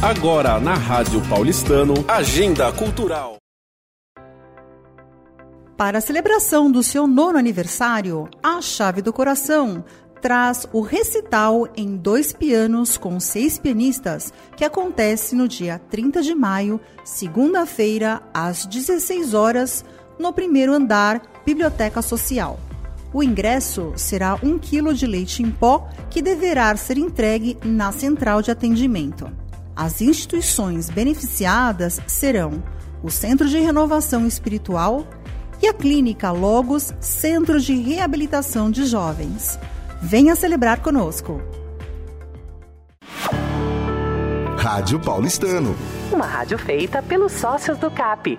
Agora na Rádio Paulistano, Agenda Cultural. Para a celebração do seu nono aniversário, a Chave do Coração traz o recital em dois pianos com seis pianistas, que acontece no dia 30 de maio, segunda-feira, às 16 horas, no primeiro andar, Biblioteca Social. O ingresso será um quilo de leite em pó que deverá ser entregue na central de atendimento. As instituições beneficiadas serão o Centro de Renovação Espiritual e a Clínica Logos Centro de Reabilitação de Jovens. Venha celebrar conosco. Rádio Paulistano. Uma rádio feita pelos sócios do CAP.